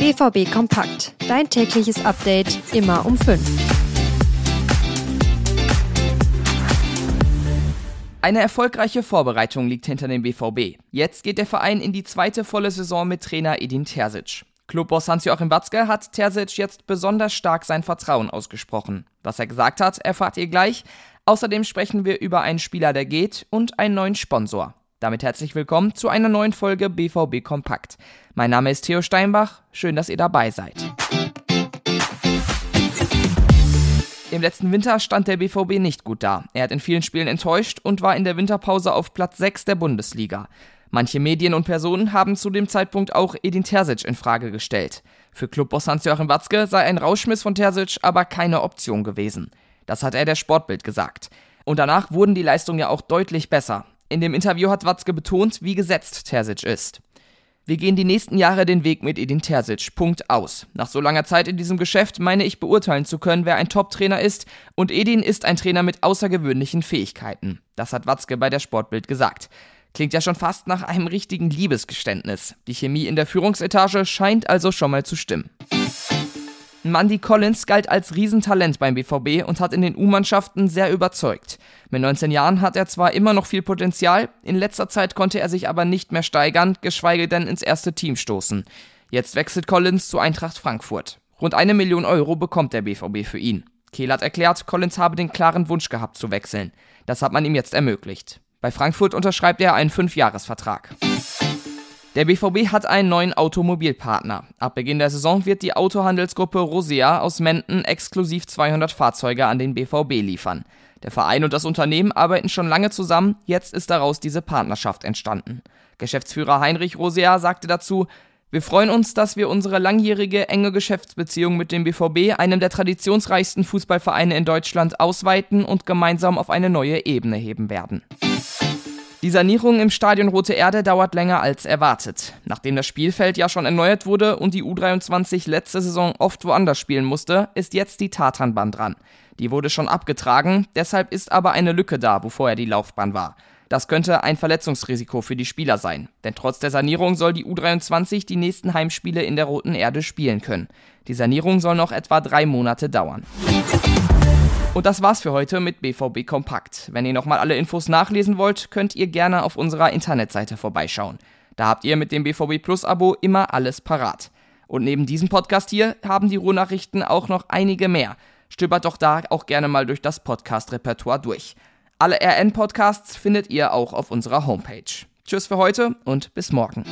BVB Kompakt. Dein tägliches Update immer um 5. Eine erfolgreiche Vorbereitung liegt hinter dem BVB. Jetzt geht der Verein in die zweite volle Saison mit Trainer Edin Terzic. Clubboss Hans-Joachim Watzke hat Terzic jetzt besonders stark sein Vertrauen ausgesprochen. Was er gesagt hat, erfahrt ihr gleich. Außerdem sprechen wir über einen Spieler, der geht und einen neuen Sponsor. Damit herzlich willkommen zu einer neuen Folge BVB Kompakt. Mein Name ist Theo Steinbach, schön, dass ihr dabei seid. Im letzten Winter stand der BVB nicht gut da. Er hat in vielen Spielen enttäuscht und war in der Winterpause auf Platz 6 der Bundesliga. Manche Medien und Personen haben zu dem Zeitpunkt auch Edin Terzic in Frage gestellt. Für Clubboss Hans-Joachim Watzke sei ein Rauschmiss von Terzic aber keine Option gewesen. Das hat er der Sportbild gesagt. Und danach wurden die Leistungen ja auch deutlich besser. In dem Interview hat Watzke betont, wie gesetzt Terzic ist. Wir gehen die nächsten Jahre den Weg mit Edin Terzic. Punkt aus. Nach so langer Zeit in diesem Geschäft meine ich beurteilen zu können, wer ein Top-Trainer ist. Und Edin ist ein Trainer mit außergewöhnlichen Fähigkeiten. Das hat Watzke bei der Sportbild gesagt. Klingt ja schon fast nach einem richtigen Liebesgeständnis. Die Chemie in der Führungsetage scheint also schon mal zu stimmen. Mandy Collins galt als Riesentalent beim BVB und hat in den U-Mannschaften sehr überzeugt. Mit 19 Jahren hat er zwar immer noch viel Potenzial, in letzter Zeit konnte er sich aber nicht mehr steigern, geschweige denn ins erste Team stoßen. Jetzt wechselt Collins zu Eintracht Frankfurt. Rund eine Million Euro bekommt der BVB für ihn. Kehl hat erklärt, Collins habe den klaren Wunsch gehabt zu wechseln. Das hat man ihm jetzt ermöglicht. Bei Frankfurt unterschreibt er einen Fünfjahresvertrag. Der BVB hat einen neuen Automobilpartner. Ab Beginn der Saison wird die Autohandelsgruppe Rosea aus Menden exklusiv 200 Fahrzeuge an den BVB liefern. Der Verein und das Unternehmen arbeiten schon lange zusammen, jetzt ist daraus diese Partnerschaft entstanden. Geschäftsführer Heinrich Rosea sagte dazu, wir freuen uns, dass wir unsere langjährige enge Geschäftsbeziehung mit dem BVB, einem der traditionsreichsten Fußballvereine in Deutschland, ausweiten und gemeinsam auf eine neue Ebene heben werden. Die Sanierung im Stadion Rote Erde dauert länger als erwartet. Nachdem das Spielfeld ja schon erneuert wurde und die U23 letzte Saison oft woanders spielen musste, ist jetzt die Tatanbahn dran. Die wurde schon abgetragen, deshalb ist aber eine Lücke da, wo vorher die Laufbahn war. Das könnte ein Verletzungsrisiko für die Spieler sein, denn trotz der Sanierung soll die U23 die nächsten Heimspiele in der Roten Erde spielen können. Die Sanierung soll noch etwa drei Monate dauern. Und das war's für heute mit BVB Kompakt. Wenn ihr nochmal alle Infos nachlesen wollt, könnt ihr gerne auf unserer Internetseite vorbeischauen. Da habt ihr mit dem BVB Plus Abo immer alles parat. Und neben diesem Podcast hier haben die Ruhrnachrichten auch noch einige mehr. Stöbert doch da auch gerne mal durch das Podcast-Repertoire durch. Alle RN-Podcasts findet ihr auch auf unserer Homepage. Tschüss für heute und bis morgen.